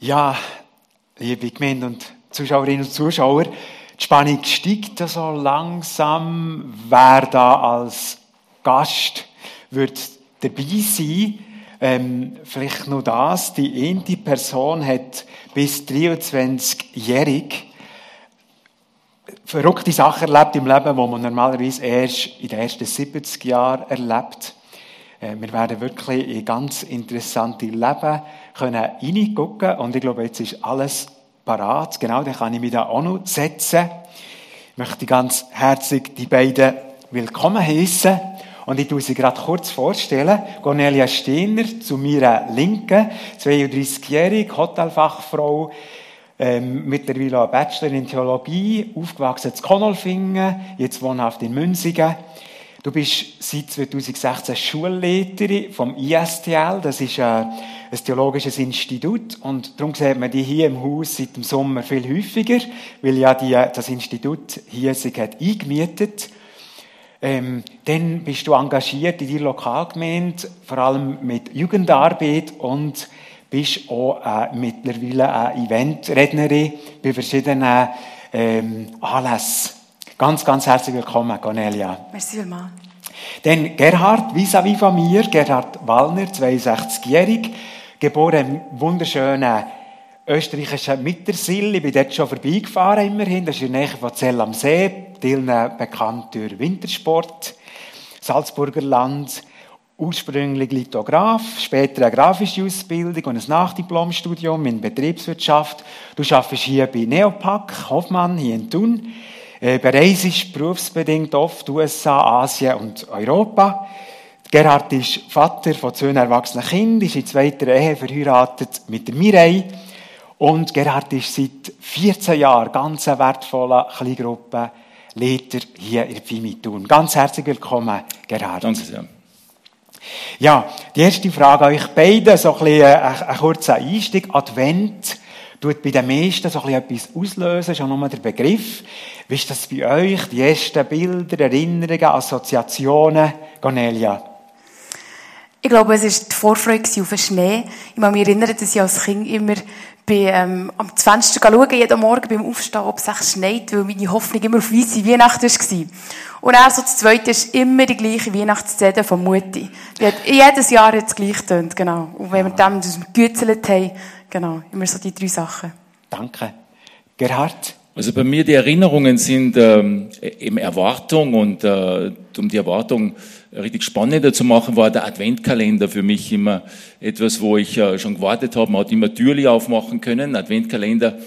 Ja, liebe Gemeinde und Zuschauerinnen und Zuschauer, die Spannung steigt so langsam. Wer da als Gast wird dabei sein? Ähm, vielleicht nur das. Die eine Person hat bis 23-jährig verrückte Sachen erlebt im Leben, die man normalerweise erst in den ersten 70 Jahren erlebt. Äh, wir werden wirklich in ganz interessante Leben können reingucken und ich glaube, jetzt ist alles parat. Genau, dann kann ich mich da auch noch setzen. Ich möchte ganz herzlich die beiden willkommen heißen und ich tue sie gerade kurz vorstellen. Cornelia Steiner zu meiner Linken, 32-jährige Hotelfachfrau, ähm, mittlerweile Bachelor in Theologie, aufgewachsen in Konolfingen, jetzt wohnhaft in Münzigen. Du bist seit 2016 Schulleiterin vom ISTL, das ist ein, äh, ein theologisches Institut und darum sieht man die hier im Haus seit dem Sommer viel häufiger, weil ja die, das Institut hier sich hat eingemietet. Ähm, dann bist du engagiert in die Lokalgemeinde, vor allem mit Jugendarbeit und bist auch äh, mittlerweile eine Eventrednerin bei verschiedenen ähm, Anlässen. Ganz, ganz herzlich willkommen, Cornelia. Merci vielmals. Dann Gerhard, vis-à-vis von mir, Gerhard Wallner, 62-jährig, geboren im wunderschönen österreichischen Mittersill. Ich bin dort schon vorbeigefahren, immerhin. Das ist in der Nähe von Zell am See, vielen bekannt durch Wintersport, Salzburger Land. Ursprünglich Lithograf, später eine grafische Ausbildung und ein Nachdiplomstudium in Betriebswirtschaft. Du arbeitest hier bei Neopak Hoffmann, hier in Thun. Äh, bereist berufsbedingt oft USA, Asien und Europa. Gerhard ist Vater von zwei erwachsenen Kindern, ist in zweiter Ehe verheiratet mit der Mirei. Und Gerhard ist seit 14 Jahren ganz wertvoller Kleingruppe Leiter hier in Fimitun. Ganz herzlich willkommen, Gerhard. Danke sehr. Ja, die erste Frage an euch beiden, so ein, bisschen ein, ein kurzer Einstieg. Advent tut bei den meisten so ein bisschen etwas auslösen, schon nur der Begriff. Wie ist das bei euch? Die ersten Bilder, Erinnerungen, Assoziationen? Cornelia? Ich glaube, es war die Vorfreude auf den Schnee. Ich kann mich erinnern, dass ich als Kind immer bei, ähm, am Fenster schauen, jeden Morgen beim Aufstehen, ob es echt schneit, weil meine Hoffnung immer auf weisse Weihnachten war. Und er so das Zweite ist immer die gleiche Weihnachtszeit von Mutti. Die hat jedes Jahr jetzt gleich tönt, genau. Und wenn wir dem das gegützelt haben, genau, immer so die drei Sachen. Danke. Gerhard? Also bei mir die Erinnerungen sind ähm, eben Erwartung und äh, um die Erwartung richtig spannender zu machen, war der Adventkalender für mich immer etwas, wo ich äh, schon gewartet habe. Man hat immer Türli aufmachen können, Adventkalender,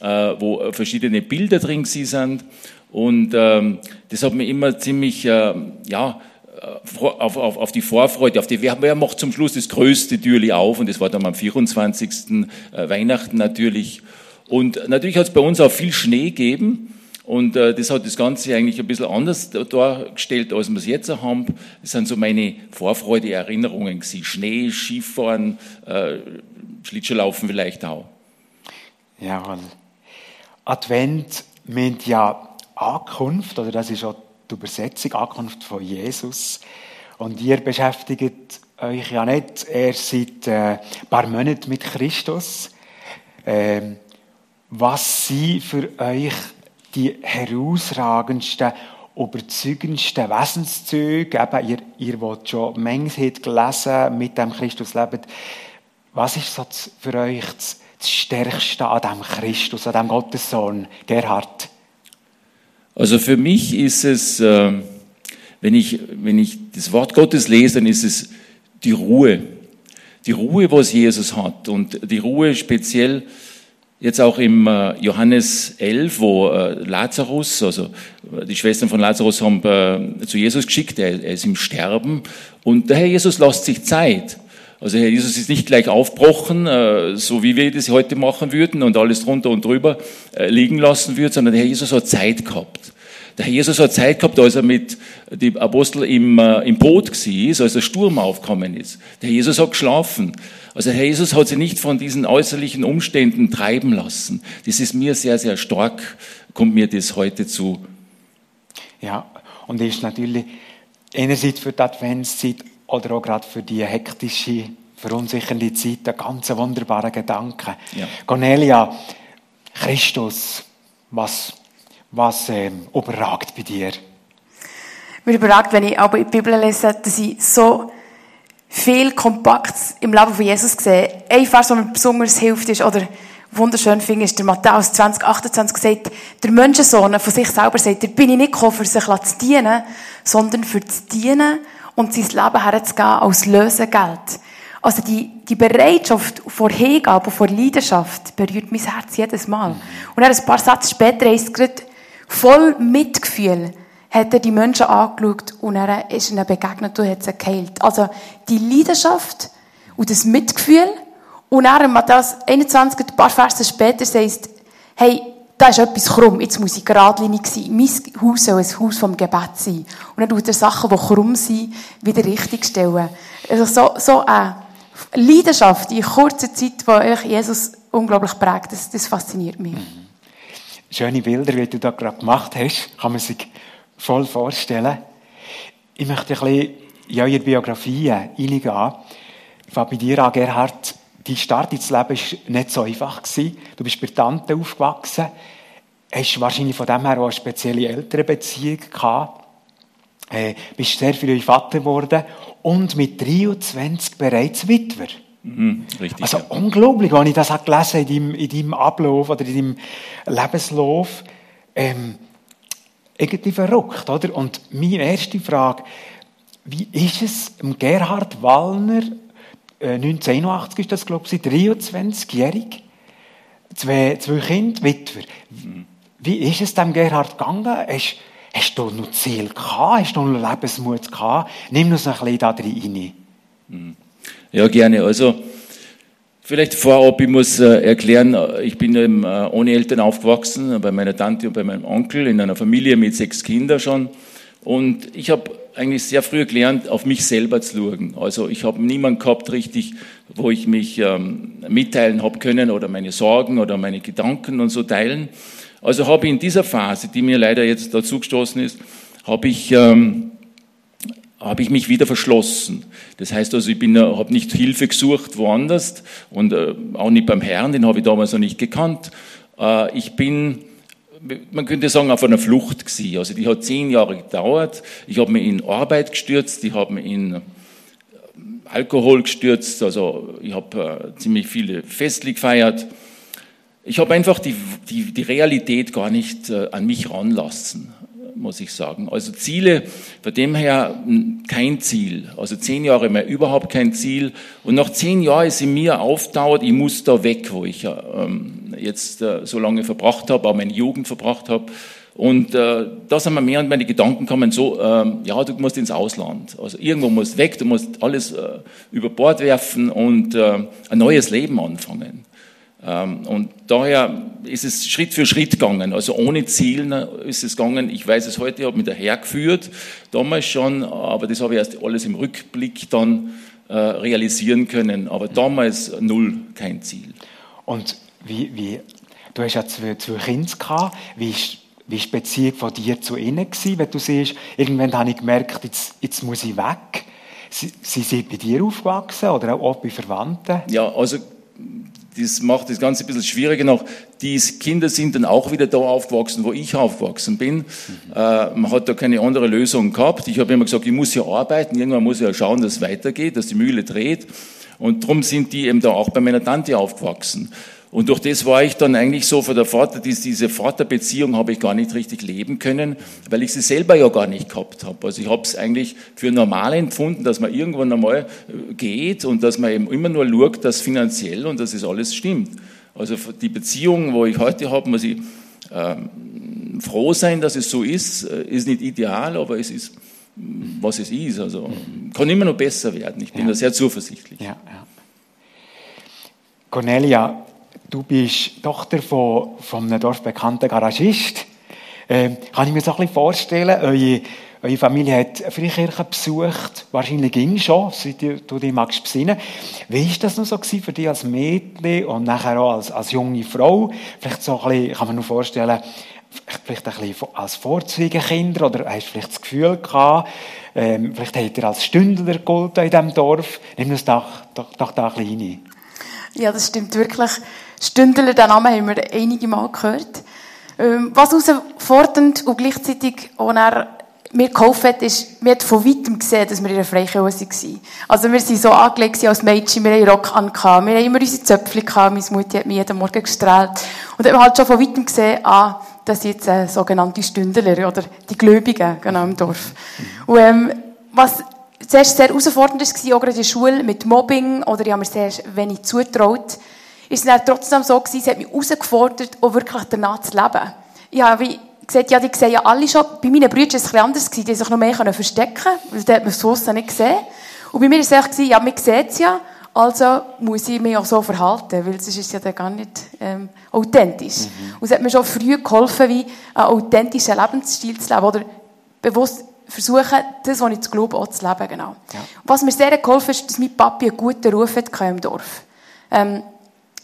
äh, wo verschiedene Bilder drin sind und ähm, das hat mir immer ziemlich, äh, ja, auf, auf, auf die Vorfreude, auf die, wer, macht zum Schluss das größte Türli auf und das war dann am 24. Äh, Weihnachten natürlich. Und natürlich hat es bei uns auch viel Schnee gegeben und äh, das hat das Ganze eigentlich ein bisschen anders dargestellt, als wir es jetzt haben. Das sind so meine Vorfreude-Erinnerungen gewesen. Schnee, Skifahren, äh, Schlittschuhlaufen vielleicht auch. Jawohl. Advent meint ja Ankunft, oder das ist auch die Übersetzung, Ankunft von Jesus. Und ihr beschäftigt euch ja nicht erst seit äh, ein paar Monaten mit Christus. Ähm, was sind für euch die herausragendsten, überzeugendsten Wesenszüge? Eben, ihr, ihr wollt schon Mengen gelesen mit dem Christus leben. Was ist so für euch das, das Stärkste an dem Christus, an dem Gottessohn, Gerhard? Also für mich ist es, äh, wenn ich, wenn ich das Wort Gottes lese, dann ist es die Ruhe. Die Ruhe, was Jesus hat. Und die Ruhe speziell jetzt auch im äh, Johannes 11, wo äh, Lazarus, also die Schwestern von Lazarus haben zu Jesus geschickt, er ist im Sterben. Und der Herr Jesus lässt sich Zeit. Also Herr Jesus ist nicht gleich aufbrochen, so wie wir das heute machen würden und alles drunter und drüber liegen lassen würden, sondern der Herr Jesus hat Zeit gehabt. Der Herr Jesus hat Zeit gehabt, als er mit den Aposteln im, äh, im Boot war, als der Sturm aufgekommen ist. Der Herr Jesus hat geschlafen. Also Herr Jesus hat sich nicht von diesen äußerlichen Umständen treiben lassen. Das ist mir sehr, sehr stark, kommt mir das heute zu. Ja, und ist natürlich einerseits für die Adventszeit oder auch gerade für die hektische verunsichernde Zeit einen ganz wunderbaren Gedanken. Ja. Cornelia, Christus, was, was ähm, überragt bei dir? Mir überragt, wenn ich aber in die Bibel lese, dass ich so viel Kompaktes im Leben von Jesus sehe. Ein Vers, der mir besonders hilft, ist, oder wunderschön finde, ist der Matthäus 20, 28 sagt, der Menschensohn von sich selber sagt, da bin ich nicht gekommen, für sich zu dienen, sondern für zu dienen und sein Leben herzugeben als Lösegeld. Also die, die Bereitschaft vor Hingabe, vor Leidenschaft berührt mein Herz jedes Mal. Und dann ein paar Sätze später es gerade, voll Mitgefühl hat er die Menschen angeschaut und er ist ihnen begegnet und hat sie geheilt. Also die Leidenschaft und das Mitgefühl und er in Matthäus 21, ein paar Verse später, sagt, hey, da ist etwas krumm, jetzt muss ich geradlinig sein. Mein Haus soll ein Haus vom Gebet sein. Und dann tut er Sachen, die krumm sind, wieder richtig stellen. Also so, so eine Leidenschaft in kurzer Zeit, die Jesus unglaublich prägt, das, das fasziniert mich. Schöne Bilder, wie du da gerade gemacht hast, kann man sich voll vorstellen. Ich möchte ein bisschen in eure Biografie reingehen. Ich fange bei dir an, Gerhard. Dein Start ins Leben war nicht so einfach. Du bist bei Tante aufgewachsen. Hast wahrscheinlich von dem her auch eine spezielle Elternbeziehung gehabt. Äh, bist sehr viel Vater geworden und mit 23 bereits Witwer. Mhm, richtig. Also ja. unglaublich, wenn ich das habe gelesen in deinem, in deinem Ablauf oder in deinem Lebenslauf. Ähm, irgendwie verrückt, oder? Und meine erste Frage, wie ist es Gerhard Wallner, 1981 ist das, glaube ich, 23-jährig, zwei, zwei Kinder, Witwer. Wie ist es dem Gerhard gegangen? Hast, hast du noch Ziel gehabt? Hast du noch Lebensmut gehabt? Nimm uns ein bisschen da rein. Ja, gerne. Also, vielleicht vorab, ich muss äh, erklären, äh, ich bin äh, ohne Eltern aufgewachsen, äh, bei meiner Tante und bei meinem Onkel, in einer Familie mit sechs Kindern schon. Und ich habe eigentlich sehr früh gelernt, auf mich selber zu schauen. Also ich habe niemanden gehabt richtig, wo ich mich ähm, mitteilen habe können oder meine Sorgen oder meine Gedanken und so teilen. Also habe ich in dieser Phase, die mir leider jetzt dazu gestoßen ist, habe ich ähm, habe ich mich wieder verschlossen. Das heißt also, ich bin, habe nicht Hilfe gesucht woanders und äh, auch nicht beim Herrn, den habe ich damals noch nicht gekannt. Äh, ich bin, man könnte sagen, auf einer Flucht gewesen. Also die hat zehn Jahre gedauert. Ich habe mich in Arbeit gestürzt, ich habe mich in äh, Alkohol gestürzt, also ich habe äh, ziemlich viele Festlich gefeiert. Ich habe einfach die, die, die Realität gar nicht äh, an mich ranlassen muss ich sagen. Also Ziele, von dem her kein Ziel. Also zehn Jahre mehr überhaupt kein Ziel. Und nach zehn Jahren ist in mir aufdauert, ich muss da weg, wo ich ähm, jetzt äh, so lange verbracht habe, auch meine Jugend verbracht habe. Und äh, da sind mir mehr und mehr die Gedanken kommen, so, ähm, ja, du musst ins Ausland. Also irgendwo musst weg, du musst alles äh, über Bord werfen und äh, ein neues Leben anfangen. Ähm, und daher ist es Schritt für Schritt gegangen. Also ohne Ziel ist es gegangen. Ich weiß es heute, ich habe mich dahergeführt, damals schon, aber das habe ich erst alles im Rückblick dann äh, realisieren können. Aber damals null kein Ziel. Und wie, wie, du hast ja zwei, zwei Kinder gehabt. Wie ist, wie ist die Beziehung von dir zu ihnen gewesen, wenn du siehst, irgendwann habe ich gemerkt, jetzt, jetzt muss ich weg. Sie, sie sind bei dir aufgewachsen oder auch bei Verwandten? Ja, also das macht das Ganze ein bisschen schwieriger noch. Die Kinder sind dann auch wieder da aufgewachsen, wo ich aufgewachsen bin. Mhm. Äh, man hat da keine andere Lösung gehabt. Ich habe immer gesagt, ich muss ja arbeiten, irgendwann muss ich ja schauen, dass es weitergeht, dass die Mühle dreht. Und darum sind die eben da auch bei meiner Tante aufgewachsen. Und durch das war ich dann eigentlich so für der Vater, diese Vaterbeziehung habe ich gar nicht richtig leben können, weil ich sie selber ja gar nicht gehabt habe. Also ich habe es eigentlich für normal empfunden, dass man irgendwann einmal äh, geht und dass man eben immer nur schaut, dass finanziell und dass es alles stimmt. Also die Beziehung, wo ich heute habe, muss ich ähm, froh sein, dass es so ist. Äh, ist nicht ideal, aber es ist, was es ist. Also kann immer noch besser werden. Ich bin ja. da sehr zuversichtlich. Ja, ja. Cornelia, Du bist Tochter von, von einem dorfbekannten Garagist. Ähm, kann ich mir so ein bisschen vorstellen, eure, eure Familie hat eine Freikirche besucht, wahrscheinlich ging schon, seit du dich magst besinnen. Wie war das noch so für dich als Mädchen und nachher auch als, als junge Frau? Vielleicht so ein bisschen, kann man nur vorstellen, vielleicht ein bisschen als Vorzeigekinder oder hast du vielleicht das Gefühl gehabt, ähm, vielleicht habt ihr als Stündler gegolten in diesem Dorf. Nimm uns doch, doch, doch da ein bisschen rein. Ja, das stimmt wirklich. Stündler, den Namen haben wir einige Mal gehört. Ähm, was herausfordernd und gleichzeitig auch mir geholfen hat, ist, wir haben von weitem gesehen, dass wir in einer Freikirche waren. Also wir waren so angelegt als Mädchen, wir hatten Rock an, wir haben immer unsere Zöpfchen meine Mutter hat mich jeden Morgen gestrahlt. Und dann haben wir halt schon von weitem gesehen, ah, das sind jetzt äh, sogenannte Stündler oder die Gläubigen genau, im Dorf. Und ähm, was zuerst sehr herausfordernd war, auch gerade in der Schule mit Mobbing oder ich habe mir sehr wenig zutraut, ist es dann trotzdem so gewesen, es hat mich herausgefordert, auch wirklich danach zu leben. Ich habe wie gesagt, ja, die sehen ja alle schon, bei meinen Brüdern war es ein anders, die sich noch mehr verstecken können, weil da hat man es nicht gesehen. Und bei mir war es echt, ja, man sieht es ja, also muss ich mich auch so verhalten, weil sonst ist es ja dann gar nicht ähm, authentisch. Mhm. Und es hat mir schon früh geholfen, wie einen authentischen Lebensstil zu leben oder bewusst versuchen, das, was ich zu glauben, auch zu leben. Genau. Ja. Was mir sehr geholfen ist, dass mein Papi einen guten Ruf hatte im Dorf. Ähm,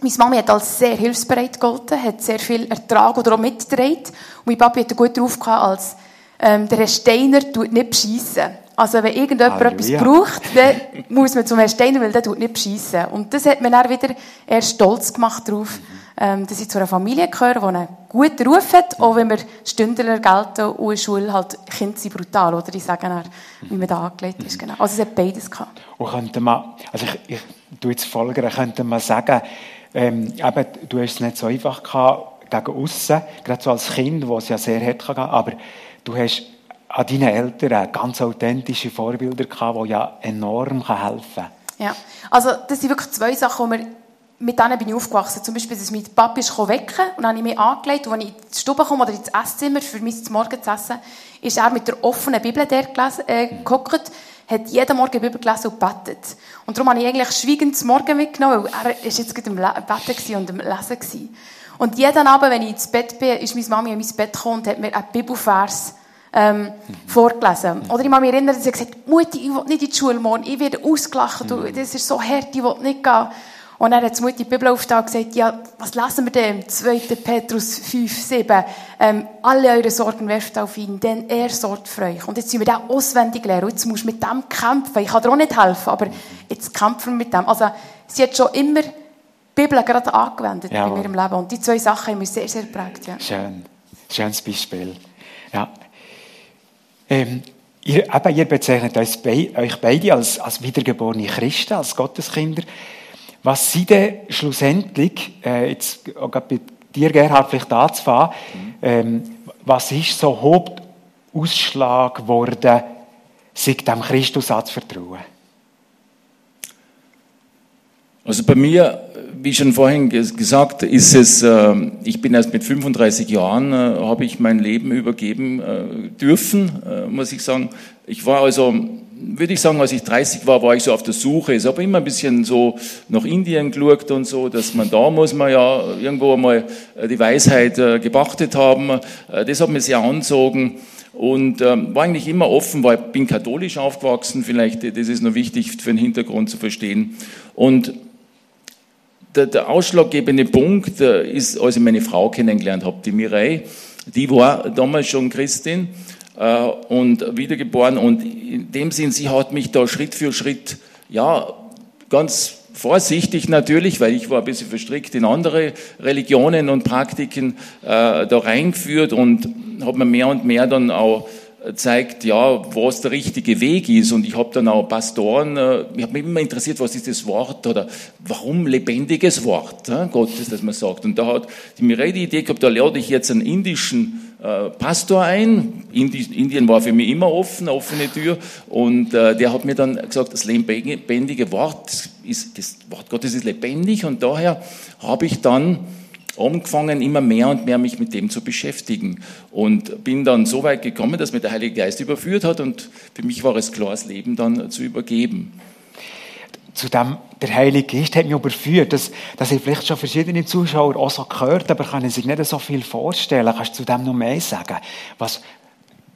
meine Mami hat als sehr hilfsbereit gegolten, hat sehr viel Ertrag oder auch mitgetragen. Und mein Papi hat guten Ruf gehabt als ähm, der Herr Steiner tut nicht beschissen. Also wenn irgendjemand Halleluja. etwas braucht, dann muss man zum Herrn Steiner, weil der tut nicht beschissen. Und das hat mir dann wieder eher stolz gemacht darauf, ähm, dass ich zu einer Familie gehöre, die einen guten Ruf hat, auch wenn wir Stündler gelten und in der Schule halt Kinder sind brutal, oder? Ich sage dann, wie man da angelegt ist, genau. Also es hat beides gehabt. Und könnte man, also ich, ich tue jetzt folgern, könnte man sagen, ähm, eben, du hast es nicht so einfach gehabt, gegen aussen, gerade so als Kind, wo es ja sehr hart kann, aber du hast an deinen Eltern ganz authentische Vorbilder gehabt, die ja enorm helfen können. Ja, also das sind wirklich zwei Sachen, die mit denen bin ich aufgewachsen. Zum Beispiel, dass mein Papi ist wecken und dann habe ich mich angelegt und wenn ich in die Stube komme oder ins Esszimmer für mich zum Morgen zu essen, ist er mit der offenen Bibel der äh, gehockt, hat jeden Morgen die Bibel gelesen und gebetet. Und darum habe ich eigentlich schweigend zum Morgen mitgenommen, weil er ist jetzt gerade im Betten und im Lesen gewesen. Und jeden Abend, wenn ich ins Bett bin, ist meine Mami in mein Bett gekommen und hat mir einen Bibelvers ähm, vorgelesen. Oder ich kann mich erinnern, dass sie gesagt hat, Mutti, ich will nicht in die Schule morgen, ich werde ausgelacht, du, das ist so hart, ich will nicht gehen. Und dann hat die Mutti die Bibel aufgetan und gesagt, ja, was lesen wir denn? 2. Petrus 5, 7. Ähm, alle eure Sorgen werft auf ihn, denn er sorgt für euch. Und jetzt sind wir den auswendig lernen. Und jetzt musst du mit dem kämpfen. Ich kann dir auch nicht helfen, aber jetzt kämpfen wir mit dem. Also, sie hat schon immer die Bibel gerade angewendet Jawohl. in ihrem Leben. Und die zwei Sachen haben mich sehr, sehr geprägt. Ja. Schön. Schönes Beispiel. Ja. Ähm, ihr, eben, ihr bezeichnet euch, beide als, als wiedergeborene Christen, als Gotteskinder. Was sind denn schlussendlich, äh, jetzt auch bei dir, Gerhard, vielleicht anzufangen, mhm. ähm, was ist so Hauptausschlag geworden, sich dem Christus anzuvertrauen? Also bei mir, wie schon vorhin gesagt, ist es, äh, ich bin erst mit 35 Jahren, äh, habe ich mein Leben übergeben äh, dürfen, äh, muss ich sagen. Ich war also würde ich sagen, als ich 30 war, war ich so auf der Suche. Ich habe immer ein bisschen so nach Indien geschaut und so, dass man da muss man ja irgendwo mal äh, die Weisheit äh, gepachtet haben. Äh, das hat mir sehr anzogen und ähm, war eigentlich immer offen, weil ich bin katholisch aufgewachsen, vielleicht, das ist noch wichtig für den Hintergrund zu verstehen. Und der, der ausschlaggebende Punkt ist, als ich meine Frau kennengelernt habe, die Mireille, die war damals schon Christin äh, und wiedergeboren. Und in dem Sinn, sie hat mich da Schritt für Schritt, ja, ganz vorsichtig natürlich, weil ich war ein bisschen verstrickt in andere Religionen und Praktiken äh, da reingeführt und habe mir mehr und mehr dann auch zeigt, ja, was der richtige Weg ist. Und ich habe dann auch Pastoren, äh, ich habe mich immer interessiert, was ist das Wort oder warum lebendiges Wort äh, Gottes, das man sagt. Und da hat die Mireille die Idee gehabt, da lade ich jetzt einen indischen äh, Pastor ein. Indien war für mich immer offen, eine offene Tür. Und äh, der hat mir dann gesagt, das lebendige Wort ist, das Wort Gottes ist lebendig. Und daher habe ich dann angefangen, immer mehr und mehr mich mit dem zu beschäftigen. Und bin dann so weit gekommen, dass mir der Heilige Geist überführt hat. Und für mich war es klar, das Leben dann zu übergeben zu dem, der Heilige Geist hat mich überführt. Das, das haben vielleicht schon verschiedene Zuschauer auch so gehört, aber können sich nicht so viel vorstellen. Kannst du zu dem noch mehr sagen? Was,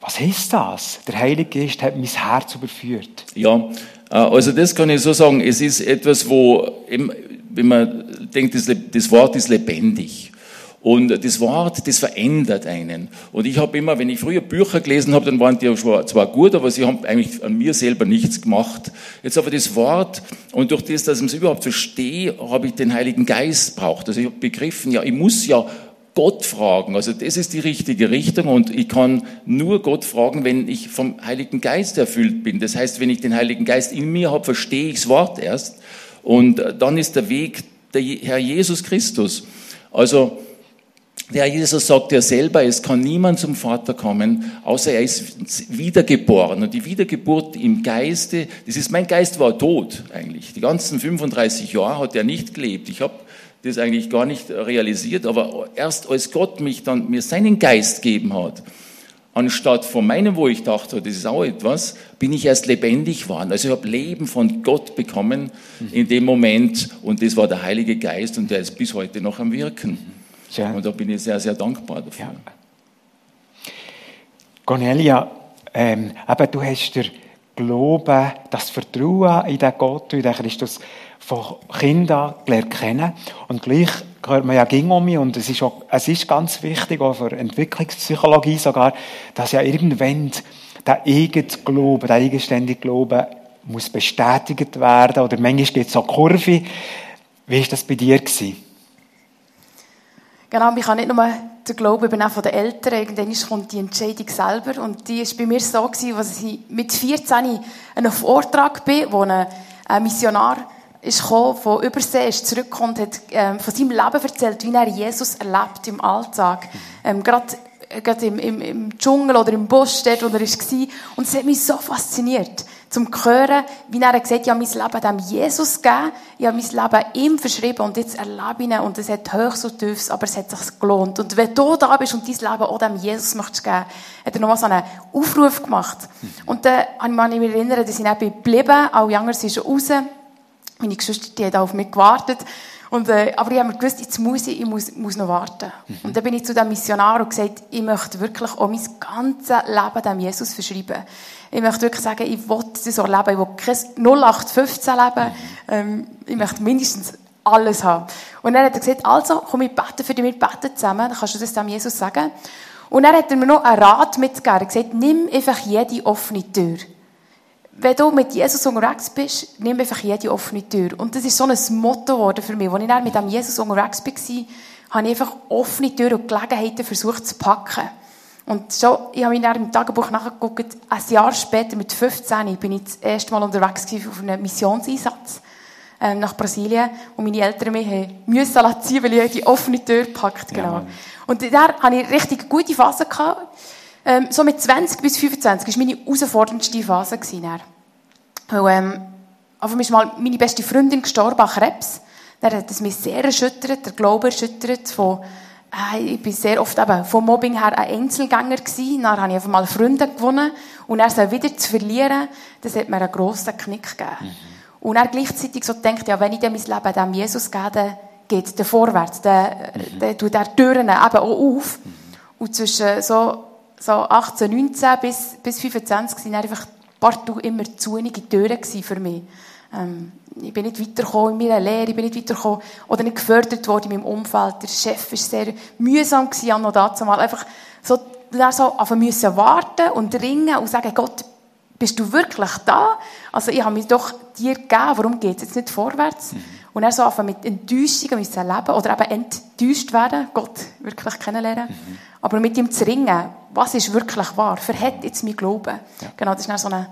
was heißt das? Der Heilige Geist hat mein Herz überführt. Ja, äh, also das kann ich so sagen. Es ist etwas, wo, wenn man denkt, das Wort ist lebendig. Und das Wort, das verändert einen. Und ich habe immer, wenn ich früher Bücher gelesen habe, dann waren die zwar gut, aber sie haben eigentlich an mir selber nichts gemacht. Jetzt aber das Wort und durch das, dass ich es überhaupt verstehe, habe ich den Heiligen Geist braucht. Also ich habe begriffen, ja, ich muss ja Gott fragen. Also das ist die richtige Richtung und ich kann nur Gott fragen, wenn ich vom Heiligen Geist erfüllt bin. Das heißt, wenn ich den Heiligen Geist in mir habe, verstehe ich das Wort erst und dann ist der Weg der Herr Jesus Christus. Also der Jesus sagt ja selber, es kann niemand zum Vater kommen, außer er ist wiedergeboren. Und die Wiedergeburt im Geiste, das ist, mein Geist war tot eigentlich. Die ganzen 35 Jahre hat er nicht gelebt. Ich habe das eigentlich gar nicht realisiert, aber erst als Gott mich dann, mir seinen Geist gegeben hat, anstatt von meinem, wo ich dachte, das ist auch etwas, bin ich erst lebendig geworden. Also ich habe Leben von Gott bekommen in dem Moment und das war der Heilige Geist und der ist bis heute noch am Wirken. Ja. Und da bin ich sehr, sehr dankbar dafür. Ja. Cornelia, ähm, eben, du hast der Glauben, das Vertrauen in den Gott, in den Christus von Kindern gelernt kennen. Und gleich hört man ja ging um mich und es ist, auch, es ist ganz wichtig, auch für Entwicklungspsychologie sogar, dass ja irgendwann der eigene Glaube, der eigenständige Glaube muss bestätigt werden oder manchmal geht es so Kurve. Wie war das bei dir? Gewesen? Genau, ich habe nicht nur den Glauben eben von den Eltern, irgendwann kommt die Entscheidung selber und die war bei mir so, gewesen, als ich mit 14 an Vortrag bin, wo ein Missionar ist gekommen, von Übersee ist zurückgekommen und hat ähm, von seinem Leben erzählt, wie er Jesus erlebt im Alltag. Ähm, gerade äh, im, im, im Dschungel oder im Busch, dort, wo er war. Und es hat mich so fasziniert, zum hören, wie er gesagt hat, ich habe mein Leben dem Jesus gegeben, ich habe mein Leben ihm verschrieben und jetzt erlebe ich ihn und es hat Höchst und Tiefs, aber es hat sich gelohnt. Und wenn du da bist und dein Leben auch dem Jesus möchtest geben, hat er nochmal so einen Aufruf gemacht. Und dann kann ich mich erinnern, dass ich dann geblieben, alle anderen sind schon raus, meine Geschwister, die haben auf mich gewartet. Und, äh, aber ich habe mir gewusst, jetzt muss ich, ich muss, muss noch warten. Mhm. Und dann bin ich zu dem Missionar und gesagt, ich möchte wirklich auch mein ganzes Leben dem Jesus verschreiben. Ich möchte wirklich sagen, ich will das so leben. Ich will kein 0815 leben. Mhm. Ähm, ich möchte mindestens alles haben. Und dann hat er gesagt, also, komm, ich bete für dich, wir beten zusammen. Dann kannst du das dem Jesus sagen. Und dann hat er mir noch einen Rat mitgegeben. Er hat gesagt, nimm einfach jede offene Tür wenn du mit Jesus unterwegs bist, nimm einfach jede offene Tür. Und das ist so ein Motto geworden für mich. Als ich dann mit dem Jesus unterwegs war, habe ich einfach offene Türen und Gelegenheiten versucht zu packen. Und schon, ich habe mir dann im Tagebuch nachgeguckt, ein Jahr später, mit 15, bin ich das erste Mal unterwegs auf einem Missionseinsatz ähm, nach Brasilien, wo meine Eltern mich haben müssen ziehen, weil ich die offene Tür gepackt genau. Ja. Und da hatte ich richtig gute Phase gehabt. Ähm, so mit 20 bis 25 war meine herausforderndste Phase. Gewesen, Weil, ähm, auf ist mal meine beste Freundin gestorben an Krebs. Dann hat es mich sehr erschüttert, der Glaube erschüttert. Von, äh, ich bin sehr oft eben vom Mobbing her ein Einzelgänger gewesen. Dann habe ich einfach mal Freunde gewonnen. Und er so wieder zu verlieren, das hat mir einen grossen Knick gegeben. Mhm. Und er gleichzeitig so denkt, ja, wenn ich dem mein Leben dem Jesus gebe, dann geht der vorwärts, dann, mhm. dann tut er Türen eben auch auf. Mhm. Und zwischen so so 18, 19 bis, bis 25 waren einfach partout immer zu wenige Türen für mich. Ähm, ich bin nicht weitergekommen in meiner Lehre, ich bin nicht weitergekommen oder nicht gefördert worden in meinem Umfeld. Der Chef war sehr mühsam gewesen, noch dazu mal. Einfach so, dann so müssen warten und ringen und sagen, Gott, bist du wirklich da? Also ich habe mich doch dir gegeben, warum geht es jetzt nicht vorwärts? Mhm. Und er so anfangen mit Enttäuschungen müssen leben oder eben enttäuscht werden, Gott wirklich kennenlernen. Mhm. Aber mit ihm zu ringen, was ist wirklich wahr? Verhält jetzt mein Glauben? Ja. Genau, das war so ein,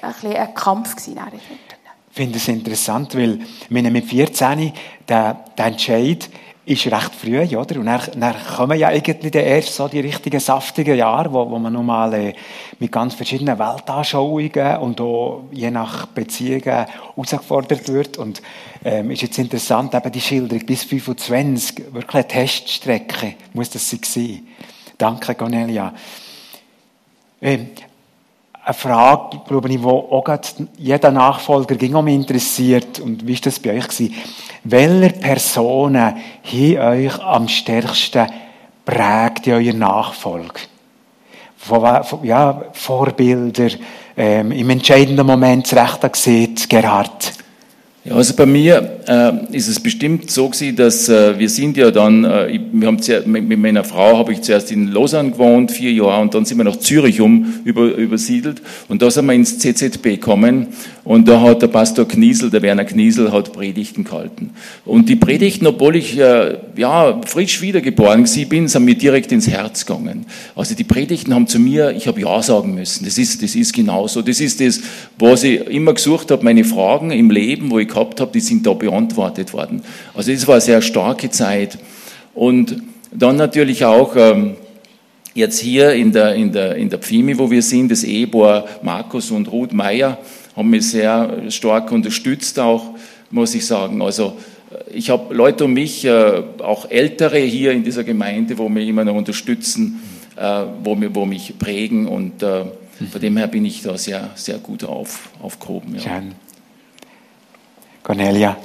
ein, ein Kampf. Gewesen, ich finde es interessant, weil wenn mit 14 der, der Entscheid ist recht früh, oder? Und dann, dann kommen ja eigentlich erst so die richtigen saftigen Jahre, wo, wo man nochmal äh, mit ganz verschiedenen Weltanschauungen und auch je nach Beziehungen herausgefordert wird. Und ähm, ist jetzt interessant, eben die Schilderung bis 25, wirklich eine Teststrecke muss das sein. Danke, Cornelia. Ähm, eine Frage, glaube ich, die auch jeder Nachfolger ging um interessiert. Und wie ist das bei euch gewesen? Welche Personen haben euch am stärksten prägt in eurer Nachfolge? Ja, Vorbilder, ähm, im entscheidenden Moment das Rechte sieht, Gerhard. Ja, also bei mir äh, ist es bestimmt so gewesen, dass äh, wir sind ja dann, äh, wir haben zuerst, mit, mit meiner Frau habe ich zuerst in Lausanne gewohnt, vier Jahre, und dann sind wir nach Zürich um über, übersiedelt und da sind wir ins CZB gekommen und da hat der Pastor Kniesel, der Werner Kniesel, hat Predigten gehalten. Und die Predigten, obwohl ich äh, ja frisch wiedergeboren gewesen bin, sind mir direkt ins Herz gegangen. Also die Predigten haben zu mir, ich habe Ja sagen müssen. Das ist, das ist genauso. Das ist das, was ich immer gesucht habe, meine Fragen im Leben, wo ich gehabt habe, die sind da beantwortet worden. Also es war eine sehr starke Zeit. Und dann natürlich auch ähm, jetzt hier in der, in, der, in der Pfimi, wo wir sind, das Ehepaar Markus und Ruth Meyer haben mich sehr stark unterstützt auch, muss ich sagen. Also äh, ich habe Leute um mich, äh, auch Ältere hier in dieser Gemeinde, wo mich immer noch unterstützen, äh, wo, mir, wo mich prägen und von dem her bin ich da sehr, sehr gut auf, aufgehoben. Ja. Cornelia.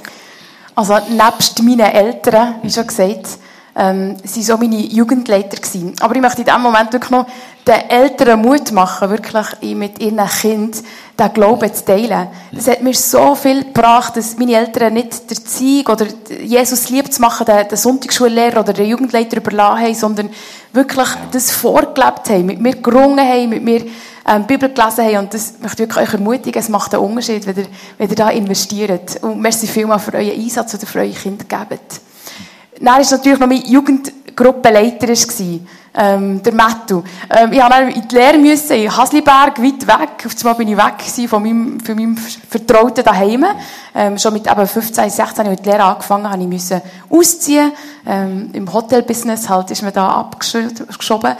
Also nebst meinen Eltern, wie schon gesagt, ähm, sie so meine Jugendleiter gewesen. Aber ich möchte in diesem Moment wirklich noch den Eltern Mut machen, wirklich mit ihren Kind den Glauben zu teilen. Das hat mir so viel gebracht, dass meine Eltern nicht der Zeug oder Jesus lieb zu machen, den, den Sonntagsschullehrer oder den Jugendleiter überlassen haben, sondern wirklich das vorgelebt haben, mit mir gerungen haben, mit mir ähm, Bibel gelesen haben. Und das möchte ich euch ermutigen, es macht einen Unterschied, wenn ihr, wenn ihr da investiert. Und merci vielmals für euren Einsatz, ihr für eure Kinder gebt. Dann war natürlich noch mein Jugendgruppenleiter, ähm, der Mattu. Ähm, ich musste in die Lehre, müssen, in Hasliberg, weit weg. Auf einmal bin ich weg von meinem, von meinem Vertrauten daheim. Ähm, schon mit eben 15, 16 Jahren mit der Lehre angefangen, habe ich müssen ausziehen. Ähm, Im Hotelbusiness halt ist man da abgeschoben.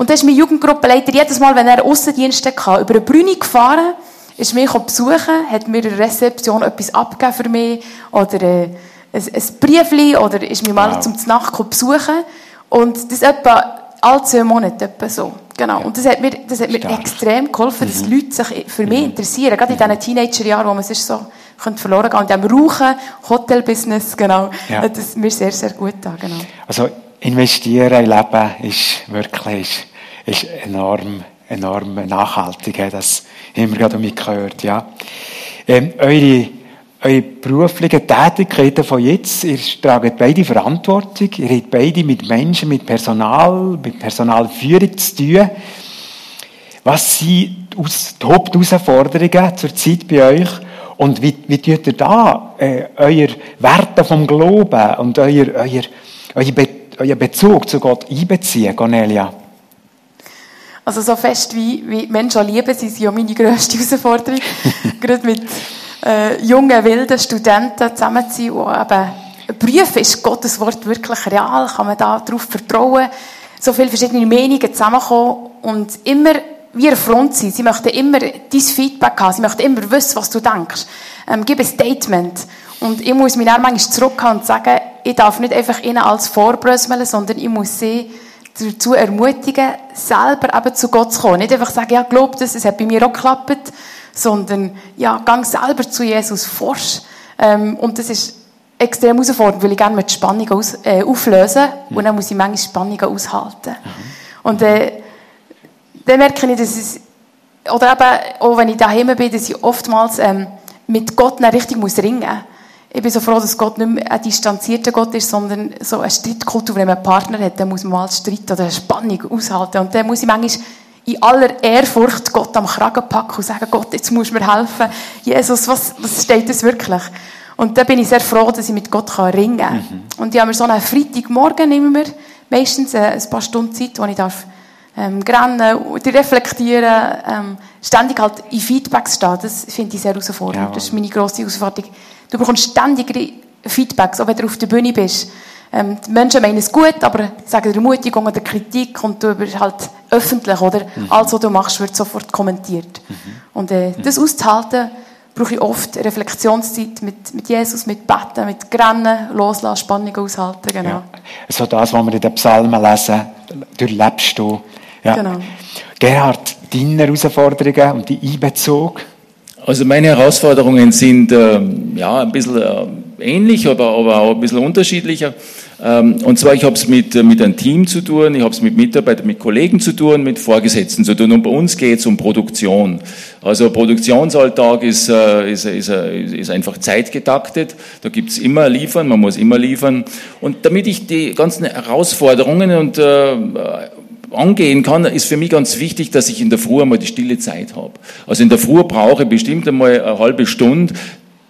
Und dann ist mein Jugendgruppenleiter jedes Mal, wenn er Aussendienste hatte, über eine Brüne gefahren, ist mich besuchen, hat mir in der Rezeption etwas abgegeben für mich, oder äh, ein, ein Briefli, oder ist mich mal wow. zum Nacht besuchen. Und das etwa alle zwei Monate etwa so. Genau. Und das hat mir, das hat mir extrem geholfen, dass mhm. Leute sich für mich mhm. interessieren. Gerade in diesen Teenagerjahren, wo man sich so könnte verloren gehen. Und dem Rauchen, Hotelbusiness, genau. Ja. Das ist mir sehr, sehr gut da, genau. Also, investieren in Leben ist wirklich, ist enorm, enorm nachhaltig. Das haben wir gerade um mich gehört, ja. Ähm, eure, eure beruflichen Tätigkeiten von jetzt, ihr tragt beide Verantwortung, ihr habt beide mit Menschen, mit Personal, mit Personalführung zu tun. Was sind die Hauptausforderungen zurzeit bei euch? Und wie, wie tut ihr da äh, euer Werte vom Glauben und euer, euer, euer, Be euer Bezug zu Gott einbeziehen, Cornelia? Also so fest wie, wie Menschen lieben, sie sind ja meine grösste Herausforderung. Gerade mit äh, jungen, wilden Studenten zusammen zu sein, die eben prüfen, ist Gottes Wort wirklich real? Kann man da darauf vertrauen? So viele verschiedene Meinungen zusammenkommen und immer wie eine Front sein. Sie möchten immer dein Feedback haben. Sie möchten immer wissen, was du denkst. Ähm, gib ein Statement. Und ich muss mich dann manchmal zurückhauen und sagen, ich darf nicht einfach ihnen als vorbröseln, sondern ich muss sie dazu ermutigen, selber eben zu Gott zu kommen. Nicht einfach sagen, ja, glaub das, es hat bei mir auch geklappt, sondern, ja, gang selber zu Jesus, forsch. Ähm, und das ist extrem herausfordernd, weil ich gerne mit Spannungen aus, äh, auflösen und dann muss ich manchmal Spannungen aushalten. Mhm. Und äh, dann merke ich, dass es, oder eben, auch wenn ich daheim bin, dass ich oftmals ähm, mit Gott nicht richtig muss ringen muss ich bin so froh, dass Gott nicht mehr ein distanzierter Gott ist, sondern so eine Streitkultur. Wenn man einen Partner hat, dann muss man mal Streit oder eine Spannung aushalten. Und dann muss ich manchmal in aller Ehrfurcht Gott am Kragen packen und sagen, Gott, jetzt musst du mir helfen. Jesus, was, was steht das wirklich? Und da bin ich sehr froh, dass ich mit Gott ringen kann. Mhm. Und ich habe mir so einen Freitagmorgen immer meistens äh, ein paar Stunden Zeit, wo ich darf ähm, rennen, reflektieren, ähm, ständig halt in Feedbacks stehen. Das finde ich sehr herausfordernd. Ja, das ist meine grosse Herausforderung. Du bekommst ständig Feedbacks, auch wenn du auf der Bühne bist. Ähm, die Menschen meinen es gut, aber sagen Ermutigung oder Kritik und du bist halt öffentlich, oder? Mhm. Alles, was du machst, wird sofort kommentiert. Mhm. Und äh, das auszuhalten, brauche ich oft Reflexionszeit mit, mit Jesus, mit Betten, mit Grennen, Loslassen, Spannung aushalten, genau. Ja. So das, was wir in den Psalmen lesen, durchlebst du. Ja. Genau. Gerhard, deine Herausforderungen und die Einbezug? Also meine Herausforderungen sind äh, ja ein bisschen äh, ähnlich, aber, aber auch ein bisschen unterschiedlicher. Ähm, und zwar, ich habe es mit, äh, mit einem Team zu tun, ich habe es mit Mitarbeitern, mit Kollegen zu tun, mit Vorgesetzten zu tun. Und bei uns geht es um Produktion. Also Produktionsalltag ist, äh, ist, ist, ist einfach zeitgetaktet. Da gibt's immer liefern, man muss immer liefern. Und damit ich die ganzen Herausforderungen und äh, angehen kann, ist für mich ganz wichtig, dass ich in der Früh einmal die stille Zeit habe. Also in der Früh brauche ich bestimmt einmal eine halbe Stunde.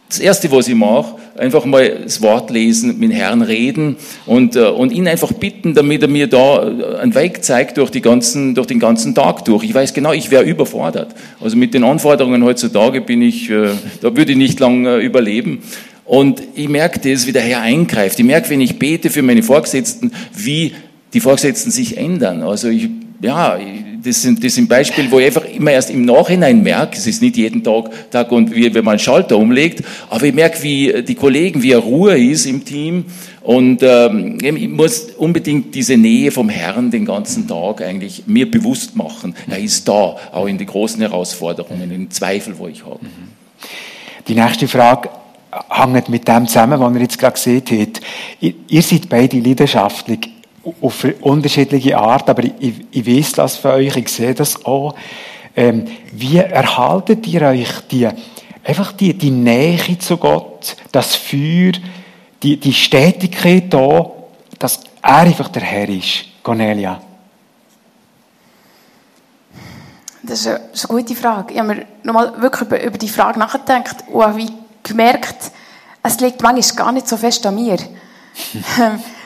Das Erste, was ich mache, einfach mal das Wort lesen, mit dem Herrn reden und, äh, und ihn einfach bitten, damit er mir da äh, einen Weg zeigt durch, die ganzen, durch den ganzen Tag durch. Ich weiß genau, ich wäre überfordert. Also mit den Anforderungen heutzutage bin ich, äh, da würde ich nicht lange überleben. Und ich merke das, wie der Herr eingreift. Ich merke, wenn ich bete für meine Vorgesetzten, wie die Vorgesetzten sich ändern. Also ich, ja, das sind, das sind Beispiele, wo ich einfach immer erst im Nachhinein merke, es ist nicht jeden Tag, Tag und wie, wenn man einen Schalter umlegt, aber ich merke, wie die Kollegen, wie Ruhe ist im Team und ähm, ich muss unbedingt diese Nähe vom Herrn den ganzen Tag eigentlich mir bewusst machen. Er ist da, auch in die großen Herausforderungen, in den Zweifel, wo ich habe. Die nächste Frage hängt mit dem zusammen, was ihr jetzt gerade gesehen habt. Ihr, ihr seid beide leidenschaftlich auf unterschiedliche Art, aber ich, ich weiß das von euch, ich sehe das auch. Ähm, wie erhaltet ihr euch die, einfach die, die Nähe zu Gott, das Feuer, die, die Stetigkeit da, dass er einfach der Herr ist? Cornelia. Das ist eine, das ist eine gute Frage. Ich habe mir nochmal wirklich über, über die Frage nachgedacht und habe gemerkt, es liegt manchmal gar nicht so fest an mir.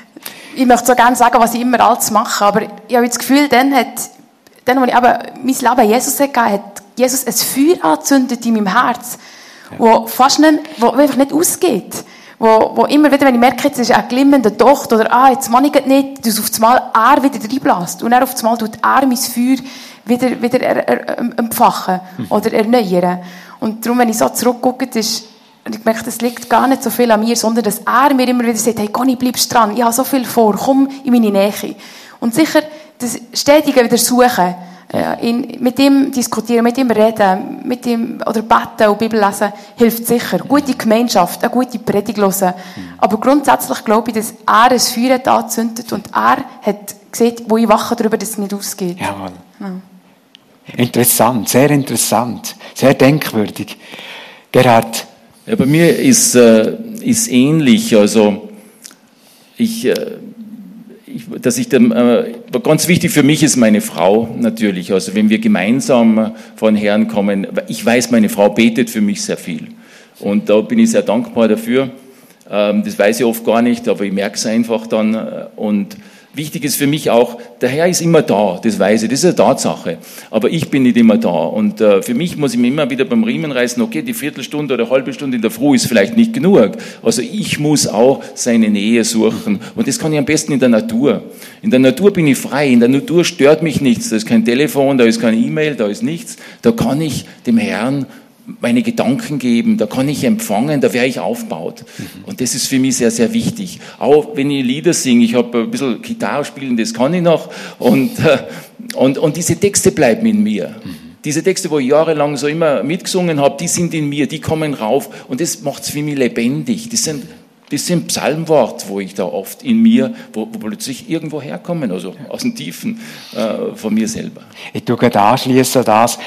ich möchte so gerne sagen, was ich immer alles mache, aber ich habe das Gefühl, dann hat, dann, als ich aber mein Leben Jesus gegeben hat Jesus ein Feuer angezündet in meinem Herz, ja. wo fast nicht, wo einfach nicht ausgeht. Wo, wo immer wieder, wenn ich merke, jetzt ist ein glimmender Docht oder, ah, jetzt mache ich nicht, dass auf einmal er wieder reinbläst. Und er auf einmal tut er mein Feuer wieder, wieder er, er, empfachen mhm. oder erneuern. Und darum, wenn ich so zurückgucke, ist, und ich merke, es liegt gar nicht so viel an mir, sondern dass er mir immer wieder sagt, hey, Conny, bleibst dran, ich habe so viel vor, komm in meine Nähe. Und sicher, das stetige wieder suchen, äh, in, mit ihm diskutieren, mit ihm reden, mit ihm, oder beten und Bibel lesen, hilft sicher. Gute Gemeinschaft, eine gute Predigt hören. Aber grundsätzlich glaube ich, dass er ein Feuer hat angezündet und er hat gesehen, wo ich wache darüber, dass es nicht ausgeht. Jawohl. Ja. Interessant, sehr interessant, sehr denkwürdig. Gerhard, ja, bei mir ist, äh, ist ähnlich. Also ich, äh, ich, dass ich dem, äh, ganz wichtig für mich ist meine Frau natürlich. Also wenn wir gemeinsam vor den Herrn kommen, ich weiß, meine Frau betet für mich sehr viel. Und da bin ich sehr dankbar dafür. Ähm, das weiß ich oft gar nicht, aber ich merke es einfach dann. Und Wichtig ist für mich auch, der Herr ist immer da, das weiß ich, das ist eine Tatsache. Aber ich bin nicht immer da. Und äh, für mich muss ich mir immer wieder beim Riemen reißen, okay, die Viertelstunde oder halbe Stunde in der Früh ist vielleicht nicht genug. Also ich muss auch seine Nähe suchen. Und das kann ich am besten in der Natur. In der Natur bin ich frei, in der Natur stört mich nichts. Da ist kein Telefon, da ist kein E-Mail, da ist nichts. Da kann ich dem Herrn meine Gedanken geben, da kann ich empfangen, da wäre ich aufbaut. Mhm. Und das ist für mich sehr, sehr wichtig. Auch wenn ich Lieder singe, ich habe ein bisschen Gitarre spielen, das kann ich noch. Und, äh, und, und diese Texte bleiben in mir. Mhm. Diese Texte, wo ich jahrelang so immer mitgesungen habe, die sind in mir, die kommen rauf. Und das macht es für mich lebendig. Das sind, das sind Psalmwort, wo ich da oft in mir, wo, wo plötzlich irgendwo herkommen, also aus den Tiefen äh, von mir selber. Ich tue gerade anschließen das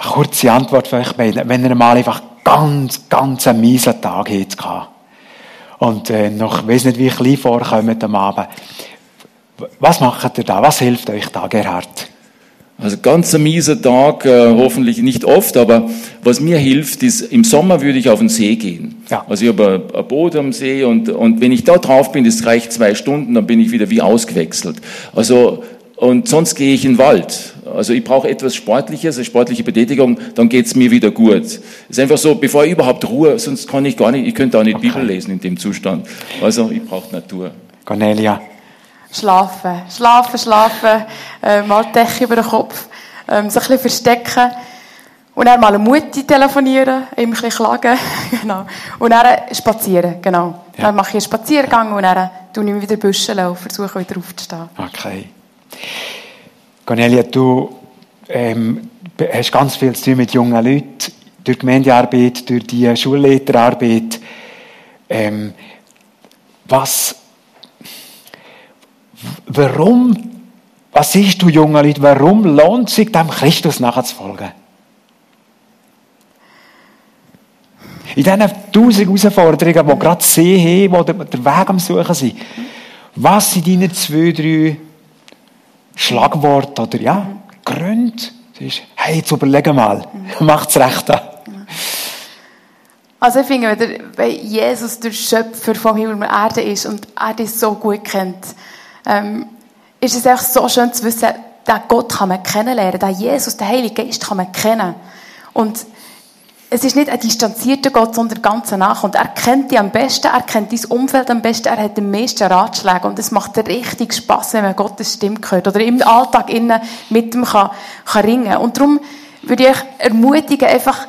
eine kurze Antwort von euch beiden. Wenn ihr mal einfach ganz, ganz einen miesen Tag hatte und äh, noch, ich weiß nicht, wie klein vorkommt am Abend, was macht ihr da? Was hilft euch da, Gerhard? Also ganz ein mieser Tag, äh, hoffentlich nicht oft, aber was mir hilft, ist, im Sommer würde ich auf den See gehen. Ja. Also ich habe ein, ein Boot am See und, und wenn ich da drauf bin, das reicht zwei Stunden, dann bin ich wieder wie ausgewechselt. Also und sonst gehe ich in den Wald. Also ich brauche etwas Sportliches, eine sportliche Betätigung, dann geht's mir wieder gut. Es ist einfach so, bevor ich überhaupt Ruhe, sonst kann ich gar nicht, ich könnte auch nicht okay. Bibel lesen in dem Zustand. Also ich brauche Natur. Cornelia. Schlafen, schlafen, schlafen, äh, mal Decke über den Kopf, ähm, sich ein bisschen verstecken und dann mal eine Mutti telefonieren, ihm ein bisschen klagen, genau. Und dann spazieren, genau. Ja. Dann mache ich einen Spaziergang und dann tue ich mich wieder büscheln und versuche wieder aufzustehen. Okay. Cornelia, du ähm, hast ganz viel zu tun mit jungen Leuten, durch Gemeindearbeit, durch die Schulleiterarbeit. Ähm, was, warum, was siehst du, junge Leute, warum lohnt es sich, dem Christus nachzufolgen? In diesen tausend Herausforderungen, die gerade sie haben, die den Weg am Suchen sind, was sind deine zwei, drei Schlagworte oder ja, Gründe? Hey, jetzt überlegen mal, macht's recht an. Also ich finde, wenn Jesus der Schöpfer vom Himmel und Erde ist und er dich so gut kennt, ähm, ist es echt so schön zu wissen, den Gott kann man kennenlernen, den Jesus, den Heiligen Geist kann man kennen. Und es ist nicht ein distanzierter Gott, sondern ganz nach. Und er kennt dich am besten, er kennt dein Umfeld am besten, er hat den meisten Ratschläge. Und es macht richtig Spass, wenn man Gottes Stimme hört oder im Alltag innen mit ihm kann, kann ringen. Und darum würde ich euch ermutigen, einfach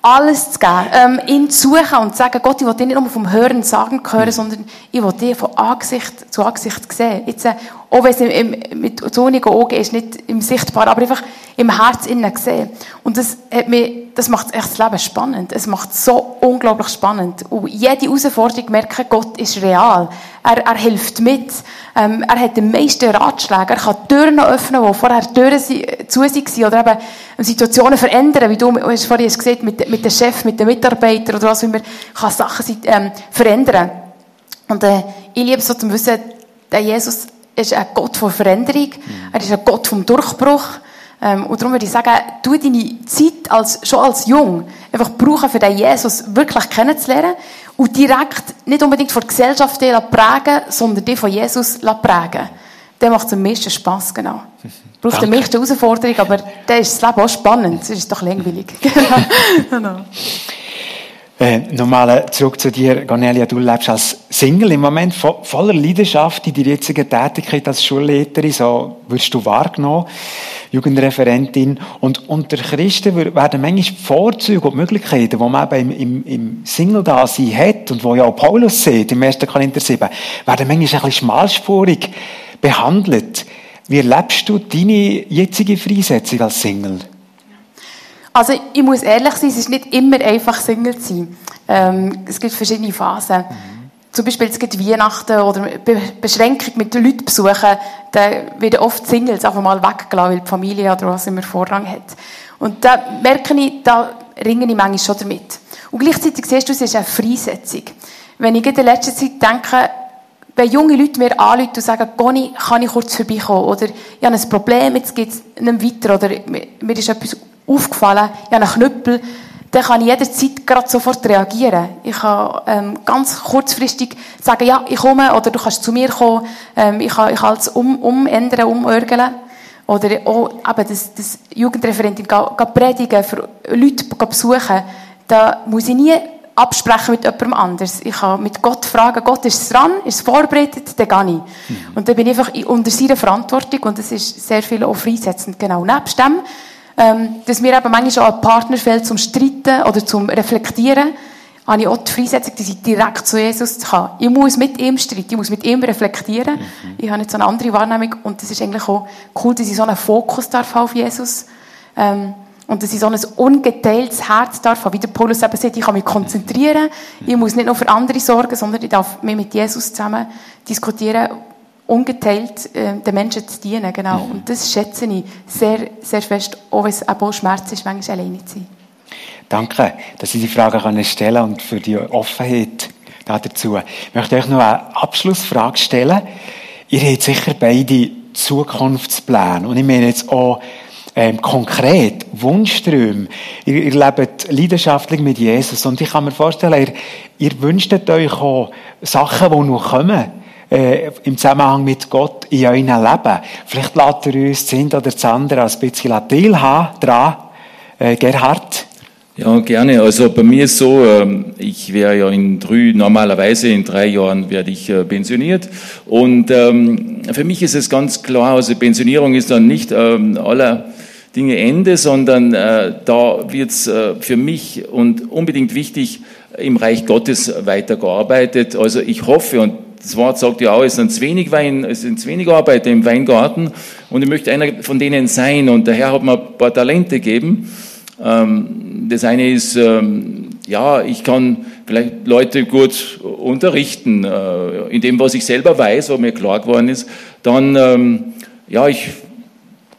alles zu geben, ähm, ihn zu suchen und zu sagen, Gott, ich will dich nicht nur vom Hören sagen hören, sondern ich will dich von Angesicht zu Angesicht sehen. Jetzt, äh, auch wenn es im, im, mit sonnigen Augen ist, nicht im Sichtbar, aber einfach im Herz innen sehen. Und das, hat mich, das macht echt das Leben spannend. Es macht so unglaublich spannend. Und jede Herausforderung merken, Gott ist real. Er, er hilft mit. Ähm, er hat den meisten Ratschläge. Er kann Türen öffnen, wo vorher Türen zu waren. Oder eben Situationen verändern, wie du hast vorhin gesehen mit, mit dem Chef, mit den Mitarbeitern oder was, wie man kann Sachen ähm, verändern. Und äh, ich liebe so zu wissen, der Jesus ist ein Gott von Veränderung. Mhm. Er ist ein Gott vom Durchbruch. Ähm, und darum würde ich sagen, tu deine Zeit als, schon als Jung einfach brauchen, für den Jesus wirklich kennenzulernen und direkt nicht unbedingt von der Gesellschaft prägen, sondern die von Jesus prägen. Der macht am meisten Spass, genau. Braucht am meisten Herausforderung, aber dann ist das Leben auch spannend. Es ist doch langweilig. genau. Äh, nochmal zurück zu dir, Cornelia. Du lebst als Single im Moment vo voller Leidenschaft in deiner jetzigen Tätigkeit als Schulleiterin. So wirst du wahrgenommen, Jugendreferentin. Und unter Christen werden manchmal die Vorzüge und Möglichkeiten, die man eben im, im, im Single-Dasein hat und wo ja auch Paulus sieht, im 1. Korinther 7, werden manchmal ein bisschen schmalspurig behandelt. Wie erlebst du deine jetzige Freisetzung als Single? Also ich muss ehrlich sein, es ist nicht immer einfach Single zu sein. Ähm, es gibt verschiedene Phasen. Mhm. Zum Beispiel es gibt Weihnachten oder Be Beschränkung mit den Leuten besuchen, da werden oft Singles einfach mal weggelassen, weil die Familie oder was immer Vorrang hat. Und da merke ich, da ringe ich manchmal schon damit. Und gleichzeitig siehst du, es ist eine Freisetzung. Wenn ich in der letzten Zeit denke, wenn junge Leute mir anrufen und sagen, Goni, kann ich kurz vorbeikommen? Oder ich habe ein Problem, jetzt geht es nicht weiter. Oder mir ist etwas aufgefallen, ich habe einen Knüppel, dann kann ich jederzeit gerade sofort reagieren. Ich kann ähm, ganz kurzfristig sagen, ja, ich komme, oder du kannst zu mir kommen, ähm, ich kann, ich kann es um, umändern, umörgeln. Oder auch eben das, das Jugendreferentin geht predigen, für Leute besuchen. Da muss ich nie absprechen mit jemandem anders. Ich kann mit Gott fragen, Gott ist es dran, ist es vorbereitet, dann gehe ich. Mhm. Und dann bin ich einfach unter seiner Verantwortung und das ist sehr viel auch freisetzend. Genau. Nebst dem dass mir eben manchmal auch ein Partner fehlt zum Streiten oder zum Reflektieren, habe ich auch die Freisetzung, dass ich direkt zu Jesus kann. Ich muss mit ihm streiten, ich muss mit ihm reflektieren. Mhm. Ich habe jetzt so eine andere Wahrnehmung und das ist eigentlich auch cool, dass ich so einen Fokus darf auf Jesus. Ähm, und dass ich so ein ungeteiltes Herz darf haben. Wie der Paulus eben sagt, ich kann mich konzentrieren. Ich muss nicht nur für andere sorgen, sondern ich darf mich mit Jesus zusammen diskutieren ungeteilt äh, den Menschen zu dienen, genau. Mhm. Und das schätze ich sehr, sehr fest, auch wenn es auch Schmerz ist, manchmal alleine zu sein. Danke, dass Sie die Frage stellen können und für die Offenheit dazu. Ich möchte euch noch eine Abschlussfrage stellen. Ihr habt sicher beide Zukunftspläne und ich meine jetzt auch ähm, konkret Wunschträume. Ihr, ihr lebt leidenschaftlich mit Jesus und ich kann mir vorstellen, ihr, ihr wünscht euch auch Sachen, die noch kommen äh, im Zusammenhang mit Gott in eurem Leben. Vielleicht lässt ihr uns das eine oder das andere als bisschen teilhaben dran. Äh, Gerhard? Ja, gerne. Also bei mir ist so, ähm, ich wäre ja in drei, normalerweise in drei Jahren werde ich äh, pensioniert. Und ähm, für mich ist es ganz klar, also Pensionierung ist dann nicht ähm, aller Dinge Ende, sondern äh, da wird es äh, für mich und unbedingt wichtig, im Reich Gottes weitergearbeitet. Also ich hoffe und das Wort sagt ja auch, es sind zu wenig Wein, es sind zu wenig Arbeiter im Weingarten und ich möchte einer von denen sein und der Herr hat mir ein paar Talente gegeben. Ähm, das eine ist, ähm, ja, ich kann vielleicht Leute gut unterrichten äh, in dem, was ich selber weiß, was mir klar geworden ist, dann, ähm, ja, ich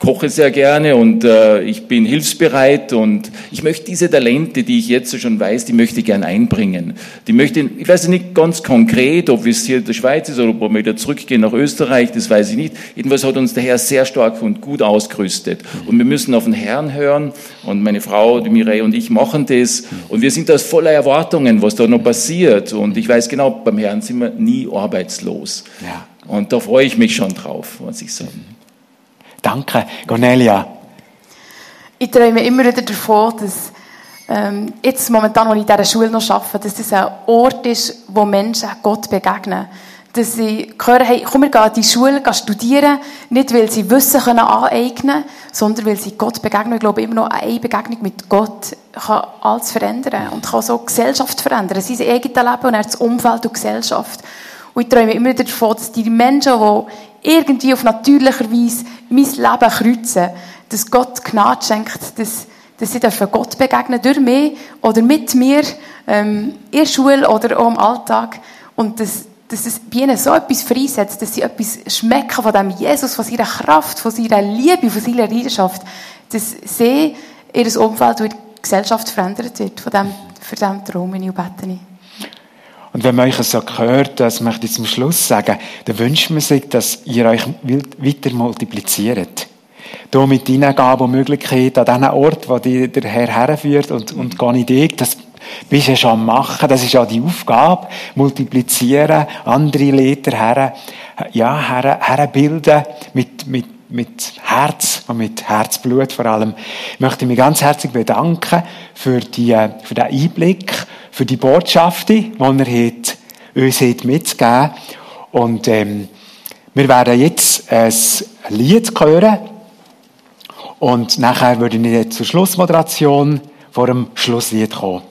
koche sehr gerne und äh, ich bin hilfsbereit und ich möchte diese Talente, die ich jetzt schon weiß, die möchte ich gerne einbringen. Die möchte, ich weiß nicht ganz konkret, ob es hier in der Schweiz ist oder ob wir wieder zurückgehen nach Österreich, das weiß ich nicht. Jedenfalls hat uns der Herr sehr stark und gut ausgerüstet. Und wir müssen auf den Herrn hören und meine Frau, die Mireille und ich machen das und wir sind da voller Erwartungen, was da noch passiert und ich weiß genau, beim Herrn sind wir nie arbeitslos. Ja. Und da freue ich mich schon drauf, muss ich sagen. Danke, Cornelia. Ich träume immer wieder davon, dass ähm, jetzt momentan, wo ich in dieser Schule noch arbeite, dass das ein Ort ist, wo Menschen Gott begegnen. Dass sie hören, hey, komm, wir gehen in die Schule gehen studieren, nicht weil sie Wissen können aneignen sondern weil sie Gott begegnen. Ich glaube, immer noch eine Begegnung mit Gott kann alles verändern und kann so Gesellschaft verändern, sein eigenes Leben und das Umfeld und Gesellschaft. Und ich träume immer wieder davon, dass die Menschen, die irgendwie auf natürlicher Weise mein Leben kreuzen, dass Gott Gnade schenkt, dass, dass sie Gott begegnen durch mich oder mit mir, ähm, in der Schule oder auch im Alltag. Und dass, dass es bei ihnen so etwas freisetzt, dass sie etwas schmecken von dem Jesus, von seiner Kraft, von seiner Liebe, von seiner Leidenschaft, dass sie ihr Umfeld und die Gesellschaft verändert wird. Von dem, für diesen Traum in bete und wenn man euch so hört, das möchte ich zum Schluss sagen, dann wünscht man sich, dass ihr euch weiter multipliziert. Hier mit Hingabe und Möglichkeit an diesen Ort, wo dich der Herr herführt und, und gar nicht ich, das bist du ja schon am machen, das ist ja die Aufgabe, multiplizieren, andere Leiter her, ja, her, herbilden mit, mit, mit Herz und mit Herzblut vor allem. Ich möchte mich ganz herzlich bedanken für, die, für den Einblick für die Botschaften, die er hat, uns hat mitzugeben Und ähm, wir werden jetzt ein Lied hören und nachher würde ich zur Schlussmoderation vor dem Schlusslied kommen.